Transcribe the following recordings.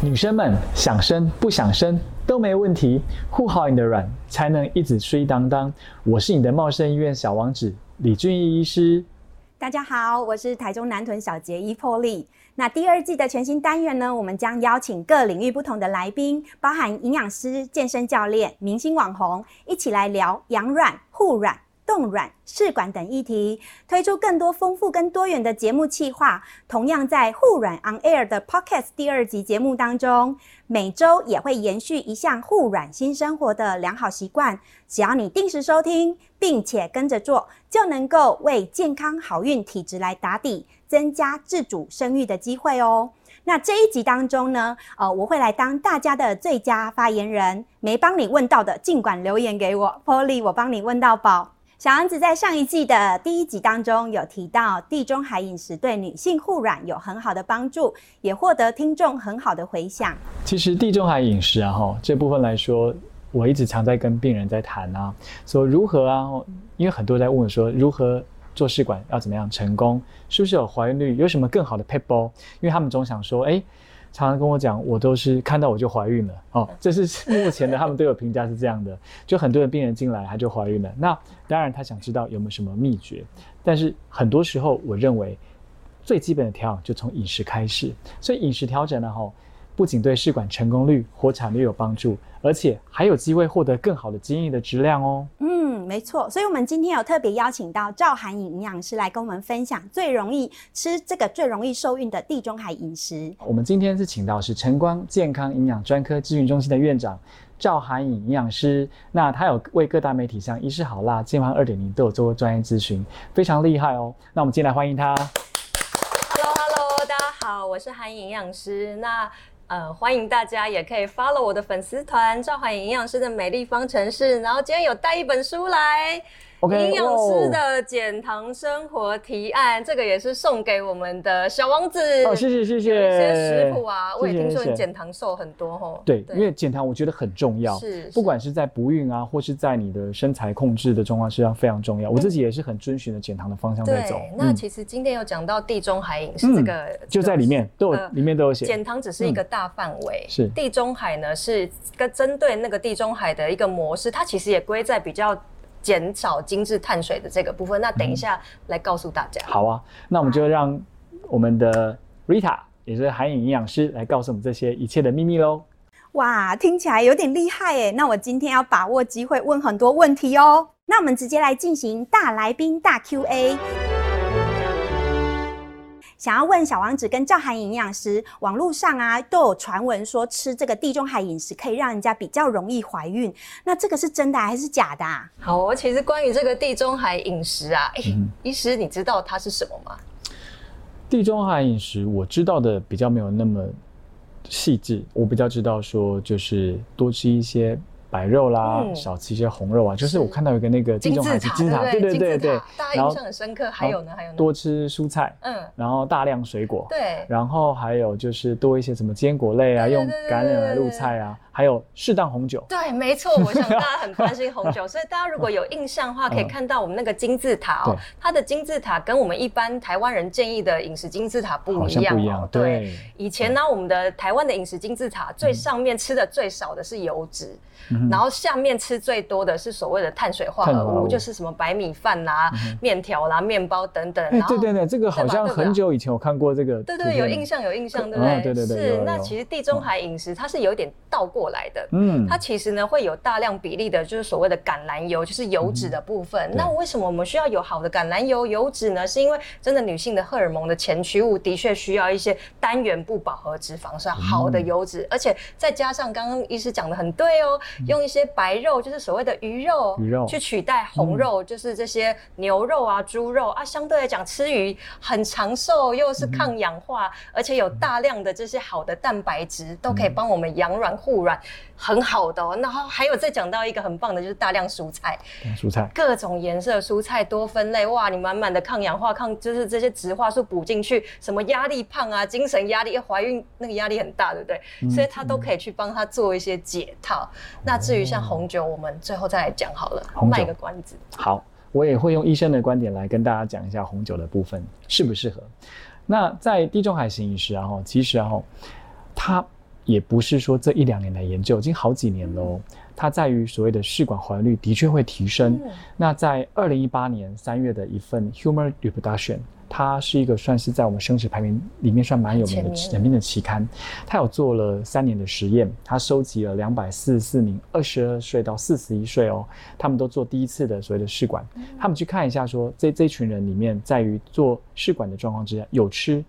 女生们想生不想生都没问题，护好你的卵，才能一直睡当当。我是你的茂盛医院小王子李俊义医师。大家好，我是台中南屯小杰伊破例。那第二季的全新单元呢，我们将邀请各领域不同的来宾，包含营养师、健身教练、明星网红，一起来聊养卵、护卵。冻卵、试管等议题，推出更多丰富跟多元的节目企划。同样在护卵 On Air 的 Podcast 第二集节目当中，每周也会延续一项护卵新生活的良好习惯。只要你定时收听，并且跟着做，就能够为健康好运体质来打底，增加自主生育的机会哦。那这一集当中呢，呃，我会来当大家的最佳发言人。没帮你问到的，尽管留言给我，Polly，我帮你问到宝。小王子在上一季的第一集当中有提到，地中海饮食对女性护卵有很好的帮助，也获得听众很好的回响。其实地中海饮食啊，哈这部分来说，我一直常在跟病人在谈啊，说如何啊，因为很多人在问我说，如何做试管要怎么样成功，是不是有怀孕率，有什么更好的 p e p l 因为他们总想说，哎。常常跟我讲，我都是看到我就怀孕了。哦，这是 目前的他们对我评价是这样的，就很多的病人进来他就怀孕了。那当然他想知道有没有什么秘诀，但是很多时候我认为最基本的调养就从饮食开始，所以饮食调整呢，哈，不仅对试管成功率、活产率有帮助，而且还有机会获得更好的基因的质量哦。嗯没错，所以我们今天有特别邀请到赵涵颖营养师来跟我们分享最容易吃这个最容易受孕的地中海饮食。我们今天是请到是晨光健康营养专科咨询中心的院长赵涵颖营养师，那他有为各大媒体像医师好辣、健康二点零都有做过专业咨询，非常厉害哦。那我们进来欢迎他。Hello Hello，大家好，我是涵颖营养师。那呃，欢迎大家也可以 follow 我的粉丝团赵怀营养师的美丽方程式，然后今天有带一本书来。营养师的减糖生活提案，这个也是送给我们的小王子。哦，谢谢谢谢。一些食谱啊，我也听说你减糖瘦很多哦。对，因为减糖我觉得很重要，是不管是在不孕啊，或是在你的身材控制的状况是要非常重要。我自己也是很遵循的减糖的方向在走。那其实今天有讲到地中海饮食这个，就在里面都有，里面都有写。减糖只是一个大范围，是地中海呢是跟针对那个地中海的一个模式，它其实也归在比较。减少精致碳水的这个部分，那等一下来告诉大家。好啊，那我们就让我们的 Rita，也是海影营养师，来告诉我们这些一切的秘密喽。哇，听起来有点厉害诶。那我今天要把握机会问很多问题哦。那我们直接来进行大来宾大 Q&A。想要问小王子跟赵涵营养师，网络上啊都有传闻说吃这个地中海饮食可以让人家比较容易怀孕，那这个是真的还是假的？啊好，其实关于这个地中海饮食啊，医师你知道它是什么吗？地中海饮食我知道的比较没有那么细致，我比较知道说就是多吃一些。白肉啦，少吃一些红肉啊。就是我看到一个那个金字塔，金字塔，对对对对，大家印象很深刻。还有呢，还有多吃蔬菜，嗯，然后大量水果，对，然后还有就是多一些什么坚果类啊，用橄榄来入菜啊。还有适当红酒，对，没错，我想大家很 关心红酒，所以大家如果有印象的话，可以看到我们那个金字塔哦，它的金字塔跟我们一般台湾人建议的饮食金字塔不一样，不一样。对，以前呢，我们的台湾的饮食金字塔最上面吃的最少的是油脂，然后下面吃最多的是所谓的碳水化合物，就是什么白米饭啦、面条啦、面包等等。对对对，这个好像很久以前我看过这个，对对，有印象有印象，对不对？对对对，是。那其实地中海饮食它是有点倒过。来的，嗯，它其实呢会有大量比例的，就是所谓的橄榄油，就是油脂的部分。那为什么我们需要有好的橄榄油？油脂呢？是因为真的女性的荷尔蒙的前驱物的确需要一些单元不饱和脂肪，是好的油脂，而且再加上刚刚医师讲的很对哦，用一些白肉，就是所谓的鱼肉，鱼肉。去取代红肉，就是这些牛肉啊、猪肉啊，相对来讲吃鱼很长寿，又是抗氧化，而且有大量的这些好的蛋白质，都可以帮我们养软护卵。很好的，然后还有再讲到一个很棒的，就是大量蔬菜，蔬菜各种颜色蔬菜多分类，哇，你满满的抗氧化、抗就是这些植化素补进去，什么压力胖啊、精神压力、怀孕那个压力很大，对不对？所以它都可以去帮他做一些解套。那至于像红酒，我们最后再来讲好了，卖个关子。好，我也会用医生的观点来跟大家讲一下红酒的部分适不适合。那在地中海型饮食，然后其实然后它。也不是说这一两年来研究，已经好几年喽。它在于所谓的试管怀孕率的确会提升。那在二零一八年三月的一份《Human Reproduction》，它是一个算是在我们生殖排名里面算蛮有名的人名的期刊。它有做了三年的实验，它收集了两百四十四名二十二岁到四十一岁哦，他们都做第一次的所谓的试管。他们去看一下说，这这群人里面，在于做试管的状况之下，有吃，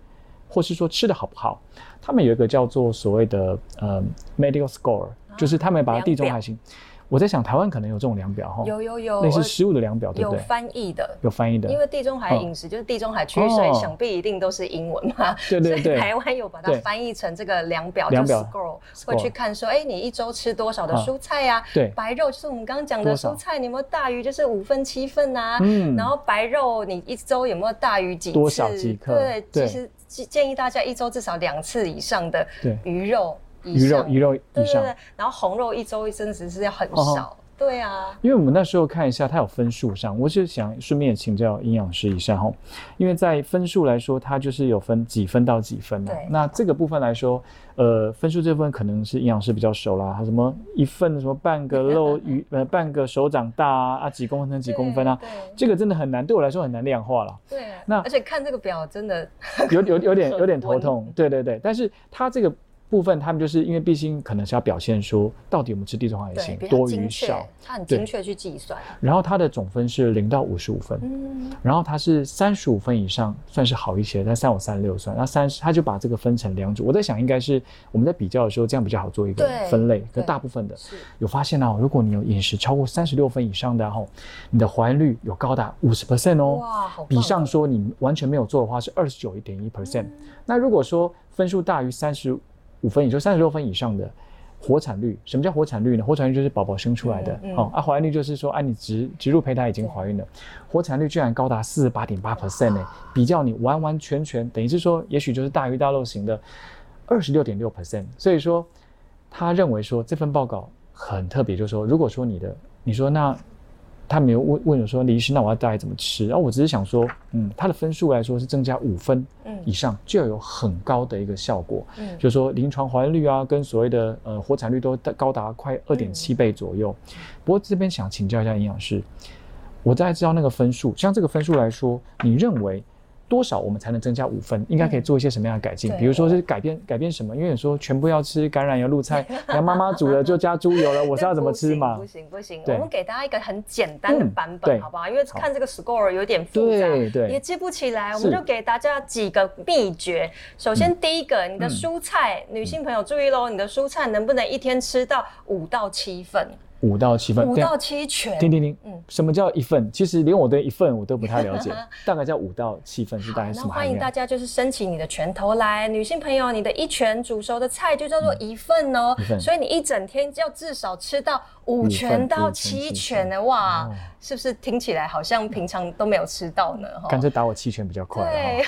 或是说吃的好不好？他们有一个叫做所谓的呃 medical score。就是他们把它地中海型，我在想台湾可能有这种量表哈，有有有类似食物的量表，对不对？有翻译的，有翻译的，因为地中海饮食就是地中海区，所以想必一定都是英文嘛。对对对，台湾有把它翻译成这个量表，量表 Scroll 会去看说，哎，你一周吃多少的蔬菜呀？对，白肉就是我们刚刚讲的蔬菜，你有没有大于就是五分七份啊？嗯，然后白肉你一周有没有大于几多少几克？对，其实建议大家一周至少两次以上的鱼肉。鱼肉鱼肉以上，然后红肉一周一升只是要很少，对啊。因为我们那时候看一下，它有分数上，我就想顺便请教营养师一下哈。因为在分数来说，它就是有分几分到几分的。那这个部分来说，呃，分数这部分可能是营养师比较熟啦。它什么一份什么半个肉 鱼呃半个手掌大啊啊几公分几公分啊，这个真的很难，对我来说很难量化了。对，那而且看这个表真的有有有点 有点头痛。对对对，但是它这个。部分他们就是因为毕竟可能是要表现说到底我们吃地中海型多与少，他很精确去计算。然后它的总分是零到五十五分，嗯，然后它是三十五分以上算是好一些，但三五三六算，那三十他就把这个分成两组。我在想应该是我们在比较的时候这样比较好做一个分类。可大部分的有发现哦，如果你有饮食超过三十六分以上的后，你的怀孕率有高达五十 percent 哦，哇，好比上说你完全没有做的话是二十九一点一 percent。那如果说分数大于三十。五分，也就三十六分以上的活产率，什么叫活产率呢？活产率就是宝宝生出来的，哦，啊，怀孕率就是说，啊，你植植入胚胎已经怀孕了，活产率居然高达四十八点八 percent 呢，比较你完完全全等于是说，也许就是大鱼大肉型的二十六点六 percent，所以说他认为说这份报告很特别，就是说，如果说你的，你说那。他没有问问我说：“李医师，那我要大概怎么吃？”然后我只是想说，嗯，他的分数来说是增加五分以上，就要有很高的一个效果。嗯，就是说临床怀孕率啊，跟所谓的呃活产率都高达快二点七倍左右。不过这边想请教一下营养师，我大概知道那个分数，像这个分数来说，你认为？多少我们才能增加五分？应该可以做一些什么样的改进？比如说是改变改变什么？因为你说全部要吃橄榄油、露菜，然后妈妈煮了就加猪油了，我是要怎么吃嘛？不行不行，我们给大家一个很简单的版本，好不好？因为看这个 score 有点复杂，也记不起来，我们就给大家几个秘诀。首先第一个，你的蔬菜，女性朋友注意喽，你的蔬菜能不能一天吃到五到七份？五到七份，五到七拳。听听听，嗯，什么叫一份？其实连我对一份我都不太了解，大概叫五到七份是大概什么？那欢迎大家就是伸起你的拳头来，女性朋友，你的一拳煮熟的菜就叫做一份哦。所以你一整天要至少吃到五拳到七拳的哇。是不是听起来好像平常都没有吃到呢？干脆打我七拳比较快。对，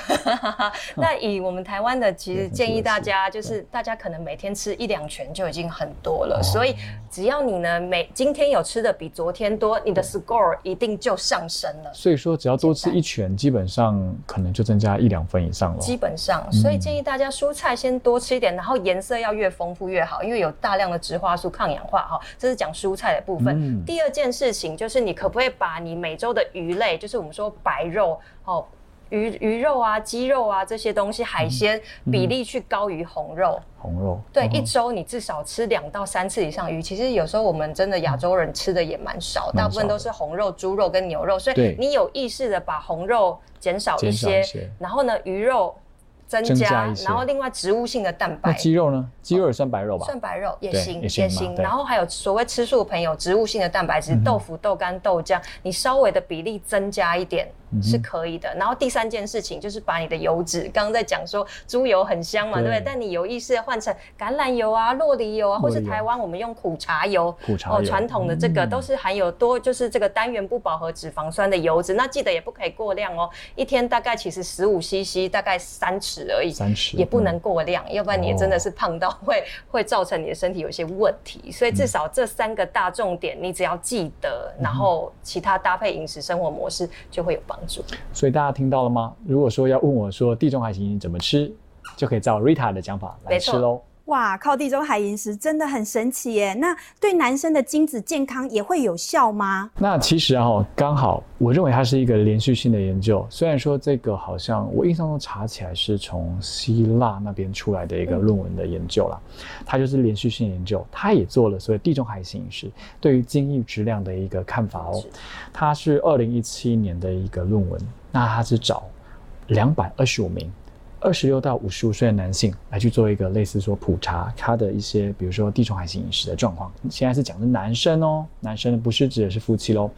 那以我们台湾的，其实建议大家就是大家可能每天吃一两拳就已经很多了。所以只要你呢每今天有吃的比昨天多，你的 score 一定就上升了。所以说只要多吃一拳，基本上可能就增加一两分以上了。基本上，所以建议大家蔬菜先多吃一点，然后颜色要越丰富越好，因为有大量的植化素抗氧化哈。这是讲蔬菜的部分。第二件事情就是你可不可以？把你每周的鱼类，就是我们说白肉哦，鱼鱼肉啊、鸡肉啊这些东西，海鲜比例去高于红肉。红肉对，一周你至少吃两到三次以上鱼。其实有时候我们真的亚洲人吃的也蛮少，大部分都是红肉、猪肉跟牛肉。所以你有意识的把红肉减少一些，然后呢，鱼肉。增加，然后另外植物性的蛋白。那鸡肉呢？鸡肉也算白肉吧？算白肉也行，也行。然后还有所谓吃素的朋友，植物性的蛋白质，豆腐、豆干、豆浆，你稍微的比例增加一点。是可以的。然后第三件事情就是把你的油脂，刚刚在讲说猪油很香嘛，对不对？但你有意识的换成橄榄油啊、洛梨油啊，或是台湾我们用苦茶油，苦茶油传统的这个都是含有多就是这个单元不饱和脂肪酸的油脂。那记得也不可以过量哦，一天大概其实十五 CC，大概三匙而已，三匙也不能过量，要不然你也真的是胖到会 会造成你的身体有一些问题。所以至少这三个大重点，你只要记得，然后其他搭配饮食生活模式就会有帮助。所以大家听到了吗？如果说要问我说地中海型怎么吃，就可以照 Rita 的讲法来吃喽。哇，靠地中海饮食真的很神奇耶！那对男生的精子健康也会有效吗？那其实啊，刚好我认为它是一个连续性的研究。虽然说这个好像我印象中查起来是从希腊那边出来的一个论文的研究啦，它就是连续性研究，它也做了所谓地中海型饮食对于精液质量的一个看法哦。它是二零一七年的一个论文，那它是找两百二十五名。二十六到五十五岁的男性来去做一个类似说普查他的一些，比如说地中海型饮食的状况。现在是讲的男生哦，男生不是指的是夫妻喽。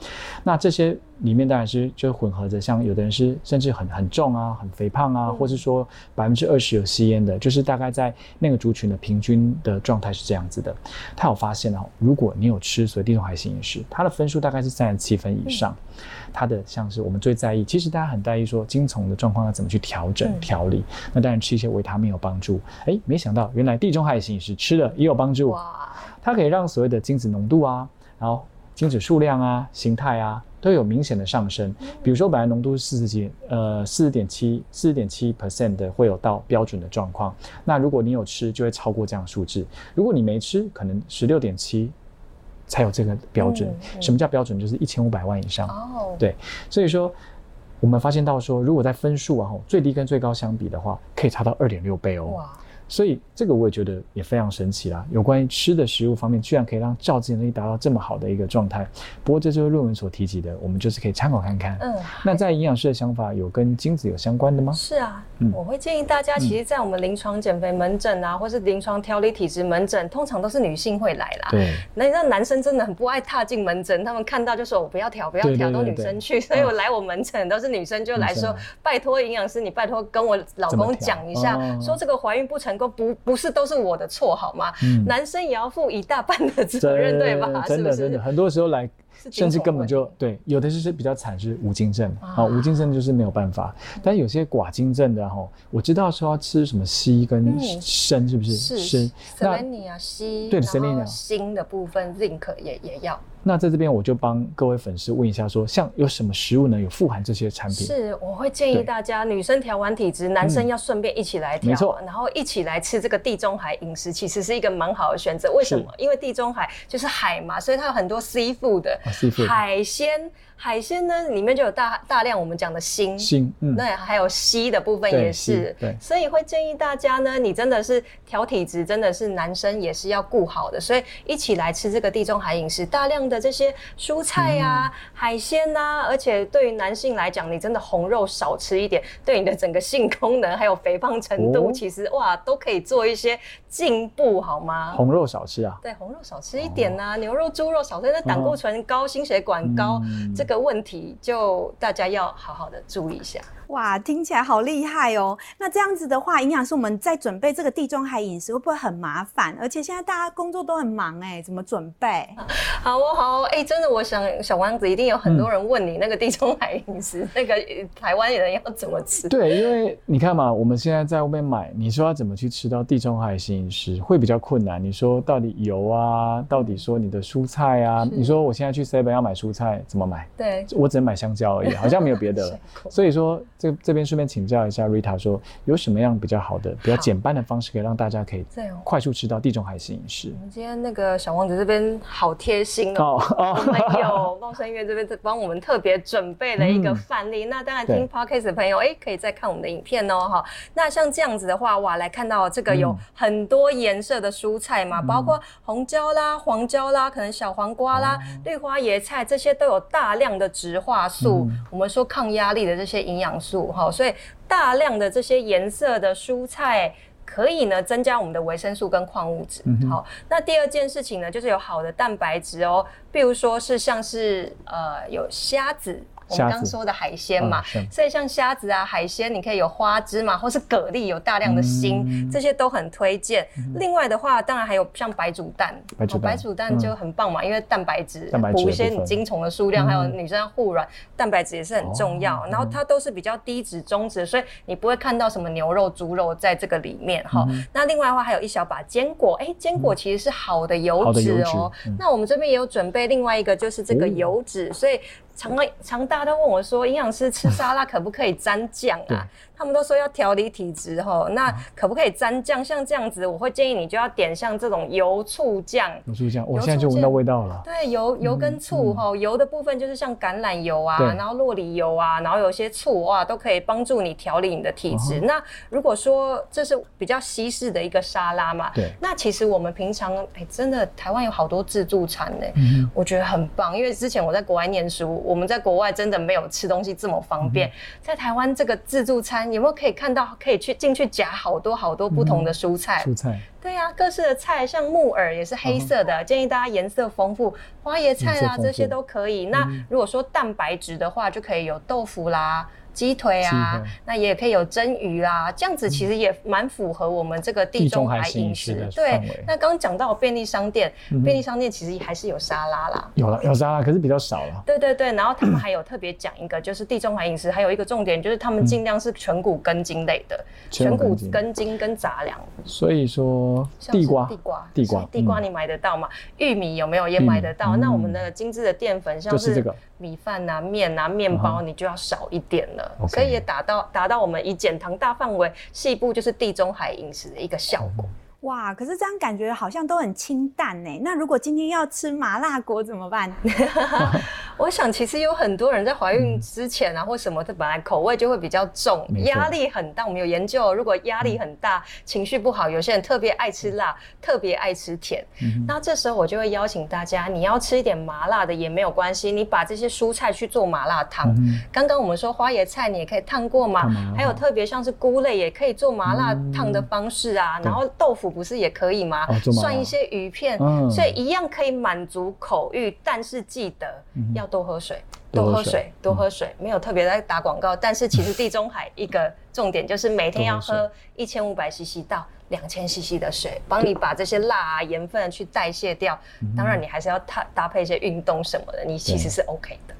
那这些里面当然是就混合着，像有的人是甚至很很重啊，很肥胖啊，或是说百分之二十有吸烟的，就是大概在那个族群的平均的状态是这样子的。他有发现哦，如果你有吃所谓地中海型饮食，它的分数大概是三十七分以上。它的像是我们最在意，其实大家很在意说精虫的状况要怎么去调整调理。那当然吃一些维他命有帮助。哎，没想到原来地中海型饮食吃了也有帮助。哇！它可以让所谓的精子浓度啊，然后精子数量啊、形态啊都有明显的上升。比如说本来浓度是四十几，呃，四十点七、四十点七 percent 的会有到标准的状况。那如果你有吃，就会超过这样数字。如果你没吃，可能十六点七。才有这个标准。什么叫标准？就是一千五百万以上。哦，对，所以说我们发现到说，如果在分数啊，最低跟最高相比的话，可以差到二点六倍哦。哇！所以这个我也觉得也非常神奇啦。有关于吃的食物方面，居然可以让酵质能力达到这么好的一个状态。不过这就是论文所提及的，我们就是可以参考看看。嗯，那在营养师的想法，有跟精子有相关的吗？是啊，我会建议大家，其实，在我们临床减肥门诊啊，或是临床调理体质门诊，通常都是女性会来啦。对，那让男生真的很不爱踏进门诊，他们看到就说我不要调，不要调，都女生去。所以我来我门诊都是女生就来说，拜托营养师，你拜托跟我老公讲一下，说这个怀孕不成功，不不是。都是我的错好吗？男生也要负一大半的责任，对吧？真的真的，很多时候来，甚至根本就对，有的就是比较惨，是无精症啊，无精症就是没有办法。但有些寡精症的哈，我知道说要吃什么硒跟砷，是不是？是砷。那你啊，硒对，砷你啊，锌的部分，zinc 也也要。那在这边我就帮各位粉丝问一下，说像有什么食物呢？有富含这些产品？是，我会建议大家，女生调完体质，男生要顺便一起来调，然后一起来吃这个地中海饮食，其实是一个蛮好的选择。为什么？因为地中海就是海嘛，所以它有很多 seafood 的海鲜。海鲜呢，里面就有大大量我们讲的锌，锌，嗯，那还有硒的部分也是，对，所以会建议大家呢，你真的是调体质，真的是男生也是要顾好的，所以一起来吃这个地中海饮食，大量的这些蔬菜呀、海鲜呐，而且对于男性来讲，你真的红肉少吃一点，对你的整个性功能还有肥胖程度，其实哇都可以做一些进步，好吗？红肉少吃啊？对，红肉少吃一点呐，牛肉、猪肉少吃，那胆固醇高、心血管高，这。这个问题就大家要好好的注意一下。哇，听起来好厉害哦！那这样子的话，营养师我们在准备这个地中海饮食会不会很麻烦？而且现在大家工作都很忙哎，怎么准备？好哦，好哦，哎，真的，我想小王子一定有很多人问你那个地中海饮食，那个台湾人要怎么吃？对，因为你看嘛，我们现在在外面买，你说要怎么去吃到地中海型饮食会比较困难。你说到底油啊，到底说你的蔬菜啊，你说我现在去 seven 要买蔬菜怎么买？对，我只能买香蕉而已，好像没有别的了。所以说。这这边顺便请教一下 Rita，说有什么样比较好的、比较简单的方式，可以让大家可以快速吃到地中海式饮食？我们今天那个小王子这边好贴心哦，我们有茂生月这边帮我们特别准备了一个范例。那当然听 Podcast 的朋友，哎，可以再看我们的影片哦，哈。那像这样子的话，哇，来看到这个有很多颜色的蔬菜嘛，包括红椒啦、黄椒啦，可能小黄瓜啦、绿花椰菜，这些都有大量的植化素，我们说抗压力的这些营养素。哈，所以大量的这些颜色的蔬菜可以呢增加我们的维生素跟矿物质。好，那第二件事情呢，就是有好的蛋白质哦，比如说是像是呃有虾子。我们刚说的海鲜嘛，所以像虾子啊、海鲜，你可以有花枝嘛，或是蛤蜊，有大量的锌，这些都很推荐。另外的话，当然还有像白煮蛋，白煮蛋就很棒嘛，因为蛋白质补一些你精虫的数量，还有女生要护卵，蛋白质也是很重要。然后它都是比较低脂、中脂，所以你不会看到什么牛肉、猪肉在这个里面哈。那另外的话，还有一小把坚果，哎，坚果其实是好的油脂哦。那我们这边也有准备另外一个，就是这个油脂，所以。常常大家都问我说，营养师吃沙拉可不可以沾酱啊？他们都说要调理体质哈，那可不可以沾酱？像这样子，我会建议你就要点像这种油醋酱。油醋酱，我现在就闻到味道了。对，油油跟醋哈，油的部分就是像橄榄油啊，然后洛梨油啊，然后有些醋哇，都可以帮助你调理你的体质。那如果说这是比较西式的一个沙拉嘛，对，那其实我们平常哎，真的台湾有好多自助餐呢，我觉得很棒。因为之前我在国外念书，我们在国外真的没有吃东西这么方便，在台湾这个自助餐。有没有可以看到可以去进去夹好多好多不同的蔬菜？蔬菜。对呀，各式的菜，像木耳也是黑色的，建议大家颜色丰富，花椰菜啦这些都可以。那如果说蛋白质的话，就可以有豆腐啦。鸡腿啊，那也可以有蒸鱼啦，这样子其实也蛮符合我们这个地中海饮食的。对，那刚刚讲到便利商店，便利商店其实还是有沙拉啦，有了有沙拉，可是比较少了。对对对，然后他们还有特别讲一个，就是地中海饮食还有一个重点，就是他们尽量是全谷根茎类的，全谷根茎跟杂粮。所以说地瓜、地瓜、地瓜、地瓜，你买得到吗？玉米有没有也买得到？那我们的精致的淀粉，像是米饭啊、面啊、面包，你就要少一点了。所以也达到达到我们以减糖大范围细部就是地中海饮食的一个效果。哇，可是这样感觉好像都很清淡呢。那如果今天要吃麻辣锅怎么办？我想其实有很多人在怀孕之前啊，或什么他，本来口味就会比较重，压力很大。我们有研究，如果压力很大、情绪不好，有些人特别爱吃辣，特别爱吃甜。那这时候我就会邀请大家，你要吃一点麻辣的也没有关系，你把这些蔬菜去做麻辣烫。刚刚我们说花椰菜你也可以烫过嘛，还有特别像是菇类也可以做麻辣烫的方式啊，然后豆腐。不是也可以吗？涮一些鱼片，所以一样可以满足口欲，但是记得要多喝水，多喝水，多喝水。没有特别在打广告，但是其实地中海一个重点就是每天要喝一千五百 CC 到两千 CC 的水，帮你把这些辣啊、盐分去代谢掉。当然，你还是要搭搭配一些运动什么的，你其实是 OK 的。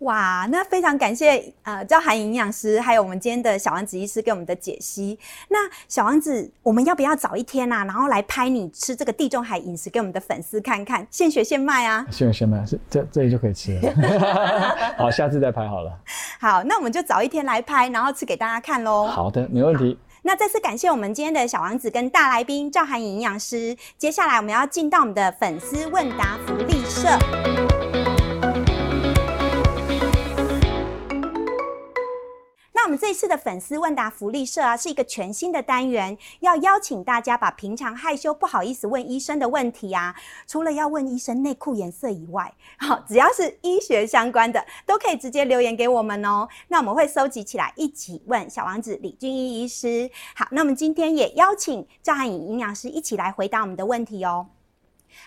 哇，那非常感谢呃赵涵营养师，还有我们今天的小王子医师给我们的解析。那小王子，我们要不要早一天啊，然后来拍你吃这个地中海饮食给我们的粉丝看看，现学现卖啊？现学现卖，是这这里就可以吃了。好，下次再拍好了。好，那我们就早一天来拍，然后吃给大家看喽。好的，没问题。那再次感谢我们今天的小王子跟大来宾赵涵营养师。接下来我们要进到我们的粉丝问答福利社。我们这次的粉丝问答福利社啊，是一个全新的单元，要邀请大家把平常害羞不好意思问医生的问题啊，除了要问医生内裤颜色以外，好，只要是医学相关的，都可以直接留言给我们哦。那我们会收集起来一起问小王子李俊一医师。好，那我们今天也邀请赵汉颖营养师一起来回答我们的问题哦。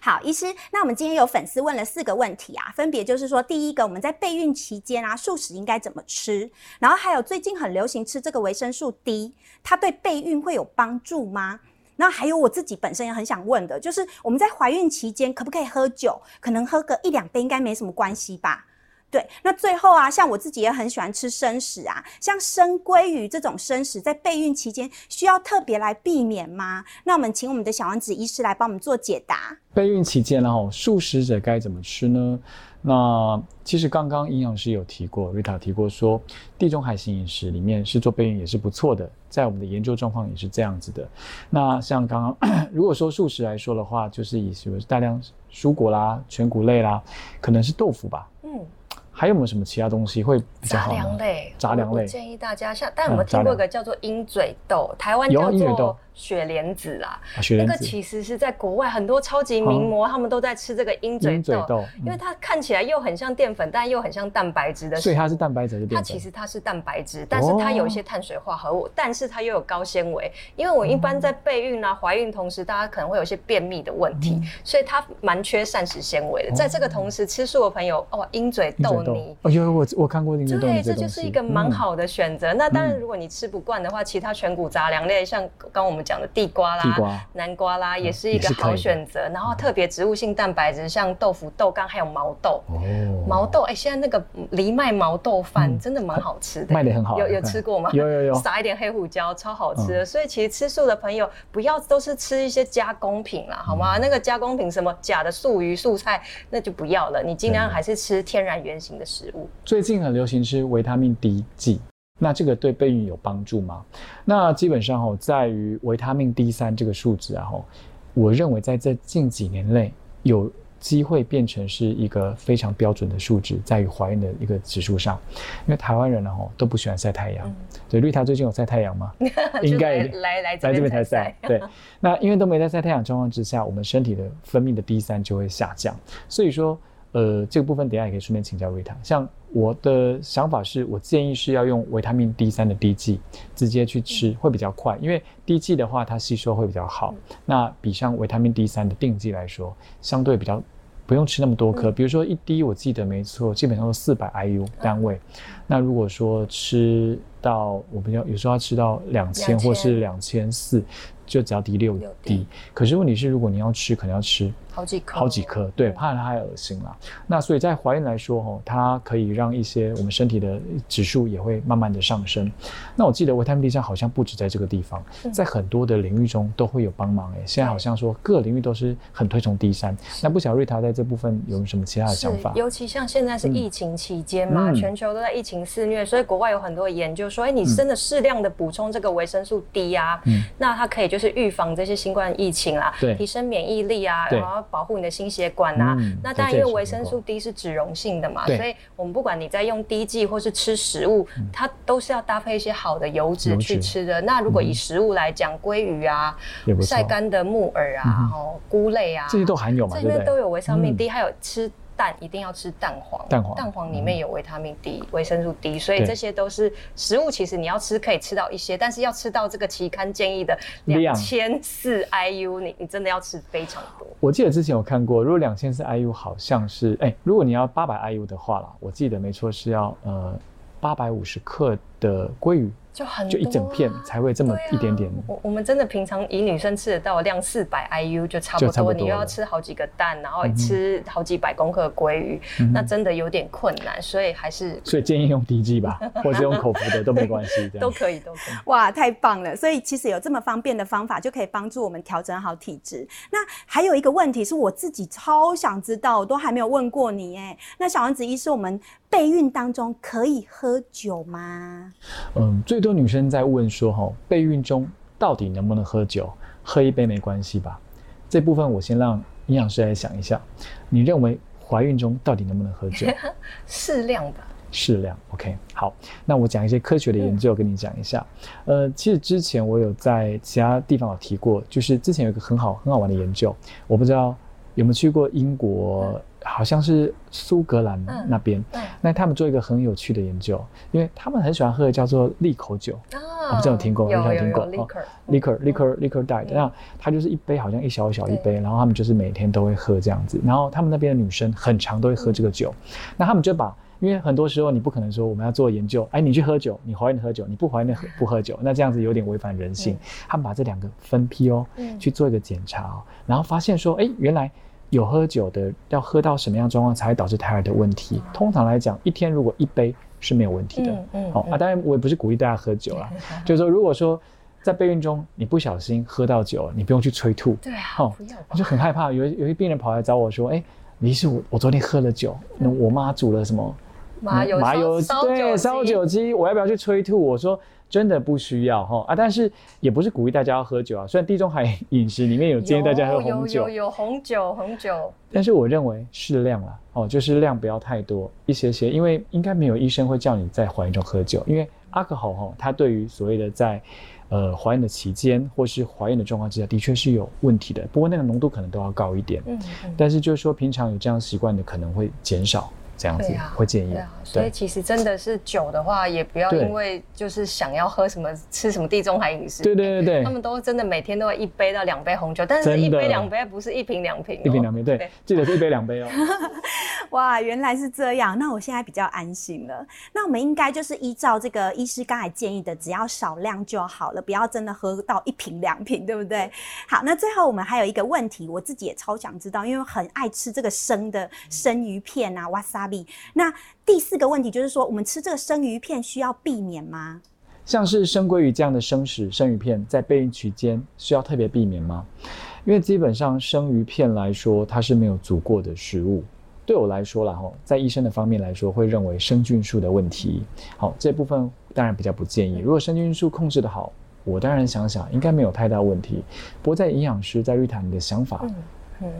好，医师，那我们今天有粉丝问了四个问题啊，分别就是说，第一个，我们在备孕期间啊，素食应该怎么吃？然后还有最近很流行吃这个维生素 D，它对备孕会有帮助吗？那还有我自己本身也很想问的，就是我们在怀孕期间可不可以喝酒？可能喝个一两杯应该没什么关系吧？对，那最后啊，像我自己也很喜欢吃生食啊，像生鲑鱼这种生食，在备孕期间需要特别来避免吗？那我们请我们的小王子医师来帮我们做解答。备孕期间，然后素食者该怎么吃呢？那其实刚刚营养师有提过，，Rita 提过说，地中海型饮食里面是做备孕也是不错的，在我们的研究状况也是这样子的。那像刚刚 如果说素食来说的话，就是以什么大量蔬果啦、全谷类啦，可能是豆腐吧。嗯。还有没有什么其他东西会比较好？杂粮类，杂粮类，建议大家像，但我们听过一个叫做鹰嘴豆，台湾叫做。雪莲子啦，那个其实是在国外很多超级名模，他们都在吃这个鹰嘴豆，因为它看起来又很像淀粉，但又很像蛋白质的。所以它是蛋白质的它其实它是蛋白质，但是它有一些碳水化合物，但是它又有高纤维。因为我一般在备孕啊、怀孕同时，大家可能会有一些便秘的问题，所以它蛮缺膳食纤维的。在这个同时，吃素的朋友哦，鹰嘴豆泥，哦有我我看过鹰嘴豆对，这就是一个蛮好的选择。那当然，如果你吃不惯的话，其他全谷杂粮类，像刚我们。们讲的地瓜啦、南瓜啦，也是一个好选择。然后特别植物性蛋白质，像豆腐、豆干还有毛豆。哦，毛豆哎，现在那个藜麦毛豆饭真的蛮好吃的，卖的很好。有有吃过吗？有有有，撒一点黑胡椒，超好吃的。所以其实吃素的朋友不要都是吃一些加工品啦，好吗？那个加工品什么假的素鱼、素菜，那就不要了。你尽量还是吃天然原型的食物。最近很流行吃维他命 D 剂。那这个对备孕有帮助吗？那基本上哦，在于维他命 D 三这个数值啊，吼，我认为在这近几年内有机会变成是一个非常标准的数值，在于怀孕的一个指数上。因为台湾人呢，吼都不喜欢晒太阳。对，绿塔最近有晒太阳吗？应该来来来这边才晒。对，那因为都没在晒太阳状况之下，我们身体的分泌的 D 三就会下降。所以说，呃，这个部分等下也可以顺便请教瑞塔，像。我的想法是，我建议是要用维他命 D 三的滴剂直接去吃，会比较快。因为滴剂的话，它吸收会比较好。那比上维他命 D 三的定剂来说，相对比较不用吃那么多颗。比如说一滴，我记得没错，基本上都四百 IU 单位。那如果说吃到我们要有时候要吃到两千或是两千四。就只要滴六滴，可是问题是，如果你要吃，可能要吃好几颗，好几颗，对，怕它太恶心了。那所以在怀孕来说，哦，它可以让一些我们身体的指数也会慢慢的上升。那我记得维他命 D 三好像不止在这个地方，在很多的领域中都会有帮忙。哎，现在好像说各领域都是很推崇 D 三。那不晓得瑞塔在这部分有什么其他的想法？尤其像现在是疫情期间嘛，全球都在疫情肆虐，所以国外有很多研究说，哎，你真的适量的补充这个维生素 D 啊，那它可以就是。是预防这些新冠疫情啦，提升免疫力啊，然后保护你的心血管啊。那当然，因为维生素 D 是脂溶性的嘛，所以我们不管你在用滴剂或是吃食物，它都是要搭配一些好的油脂去吃的。那如果以食物来讲，鲑鱼啊，晒干的木耳啊，然后菇类啊，这些都含有嘛，这边都有维生素 D，还有吃。蛋一定要吃蛋黄，蛋黄蛋黄里面有维他命 D、维生素 D，所以这些都是食物。其实你要吃可以吃到一些，但是要吃到这个期刊建议的两千四 IU，你你真的要吃非常多。我记得之前有看过，如果两千四 IU 好像是，哎，如果你要八百 IU 的话啦，我记得没错是要呃八百五十克的鲑鱼。就很就一整片才会这么一点点。我我们真的平常以女生吃得到量四百 IU 就差不多，你又要吃好几个蛋，然后吃好几百公克鲑鱼，那真的有点困难，所以还是所以建议用滴剂吧，或者用口服的都没关系，都可以都可以。哇，太棒了！所以其实有这么方便的方法，就可以帮助我们调整好体质。那还有一个问题是我自己超想知道，我都还没有问过你哎。那小王子医师，我们备孕当中可以喝酒吗？嗯，最多女生在问说：“哈，备孕中到底能不能喝酒？喝一杯没关系吧？”这部分我先让营养师来想一下。你认为怀孕中到底能不能喝酒？适量吧。适量。OK，好。那我讲一些科学的研究跟你讲一下。呃，其实之前我有在其他地方有提过，就是之前有一个很好很好玩的研究，我不知道有没有去过英国。好像是苏格兰那边，那他们做一个很有趣的研究，因为他们很喜欢喝的叫做利口酒，我不知道有听过，有听过，liquor，liquor，liquor diet，那它就是一杯好像一小小一杯，然后他们就是每天都会喝这样子，然后他们那边的女生很常都会喝这个酒，那他们就把，因为很多时候你不可能说我们要做研究，哎，你去喝酒，你怀孕喝酒，你不怀孕喝不喝酒，那这样子有点违反人性，他们把这两个分批哦，去做一个检查哦，然后发现说，哎，原来。有喝酒的，要喝到什么样状况才会导致胎儿的问题？通常来讲，一天如果一杯是没有问题的。嗯好啊，当然我也不是鼓励大家喝酒啦，就是说，如果说在备孕中你不小心喝到酒，你不用去催吐。对啊。哦，我就很害怕，有有些病人跑来找我说：“哎，李医师，我我昨天喝了酒，那我妈煮了什么麻油麻油对烧酒鸡，我要不要去催吐？”我说。真的不需要哈啊，但是也不是鼓励大家要喝酒啊。虽然地中海饮食里面有建议大家喝红酒，有有红酒红酒，但是我认为适量了哦，就是量不要太多，一些些，因为应该没有医生会叫你在怀孕中喝酒，因为阿克豪哈，它对于所谓的在呃怀孕的期间或是怀孕的状况之下，的确是有问题的。不过那个浓度可能都要高一点，嗯，但是就是说平常有这样习惯的可能会减少。这样子会建议，对啊，所以其实真的是酒的话，也不要因为就是想要喝什么吃什么地中海饮食，对对对对，他们都真的每天都会一杯到两杯红酒，但是一杯两杯不是一瓶两瓶，一瓶两瓶，对，记得是一杯两杯哦。哇，原来是这样，那我现在比较安心了。那我们应该就是依照这个医师刚才建议的，只要少量就好了，不要真的喝到一瓶两瓶，对不对？好，那最后我们还有一个问题，我自己也超想知道，因为很爱吃这个生的生鱼片啊那第四个问题就是说，我们吃这个生鱼片需要避免吗？像是生鲑鱼这样的生食生鱼片，在备孕期间需要特别避免吗？因为基本上生鱼片来说，它是没有足过的食物。对我来说了哈，在医生的方面来说，会认为生菌数的问题。好，这部分当然比较不建议。如果生菌数控制的好，我当然想想应该没有太大问题。不过在营养师在绿塔，你的想法，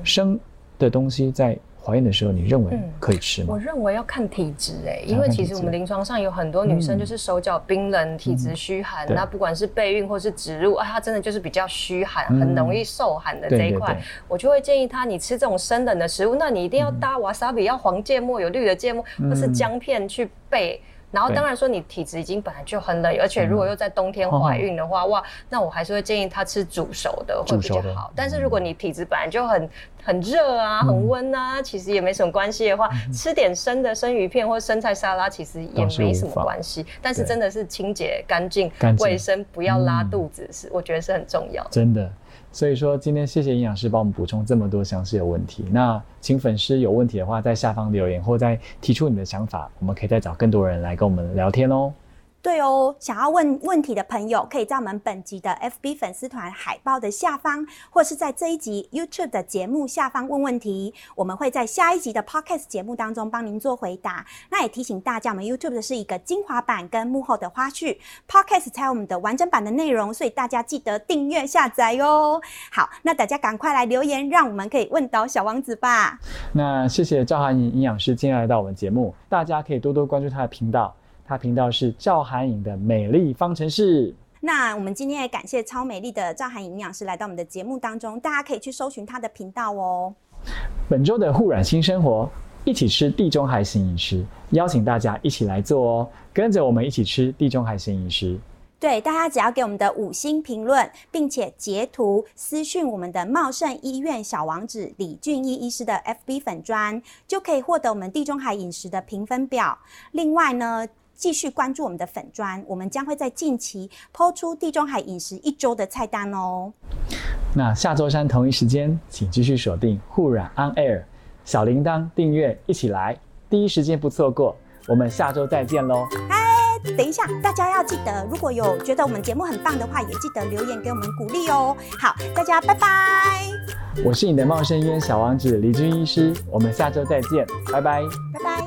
生的东西在。怀孕的时候，你认为可以吃吗？我认为要看体质哎，因为其实我们临床上有很多女生就是手脚冰冷、体质虚寒，那不管是备孕或是植入啊，她真的就是比较虚寒，很容易受寒的这一块，我就会建议她，你吃这种生冷的食物，那你一定要搭瓦萨比，要黄芥末，有绿的芥末或是姜片去备。然后当然说你体质已经本来就很冷，而且如果又在冬天怀孕的话，哇，那我还是会建议她吃煮熟的会比较好。但是如果你体质本来就很很热啊、很温啊，其实也没什么关系的话，吃点生的生鱼片或生菜沙拉其实也没什么关系。但是真的是清洁干净、卫生，不要拉肚子，是我觉得是很重要。真的。所以说，今天谢谢营养师帮我们补充这么多详细的问题。那请粉丝有问题的话，在下方留言或在提出你的想法，我们可以再找更多人来跟我们聊天哦。对哦，想要问问题的朋友，可以在我们本集的 FB 粉丝团海报的下方，或是在这一集 YouTube 的节目下方问问题，我们会在下一集的 Podcast 节目当中帮您做回答。那也提醒大家，我们 YouTube 的是一个精华版跟幕后的花絮，Podcast 才有我们的完整版的内容，所以大家记得订阅下载哟。好，那大家赶快来留言，让我们可以问到小王子吧。那谢谢赵涵颖营养师今天来到我们节目，大家可以多多关注他的频道。他频道是赵涵颖的美丽方程式。那我们今天也感谢超美丽的赵涵颖营养师来到我们的节目当中，大家可以去搜寻他的频道哦。本周的护软新生活，一起吃地中海型饮食，邀请大家一起来做哦，跟着我们一起吃地中海型饮食。对，大家只要给我们的五星评论，并且截图私讯我们的茂盛医院小王子李俊义医师的 FB 粉砖，就可以获得我们地中海饮食的评分表。另外呢，继续关注我们的粉砖，我们将会在近期抛出地中海饮食一周的菜单哦。那下周三同一时间，请继续锁定护染 On Air 小铃铛订阅，一起来第一时间不错过。我们下周再见喽！哎，等一下，大家要记得，如果有觉得我们节目很棒的话，也记得留言给我们鼓励哦。好，大家拜拜。我是你的茂生医院小王子李军医师，我们下周再见，拜拜，拜拜。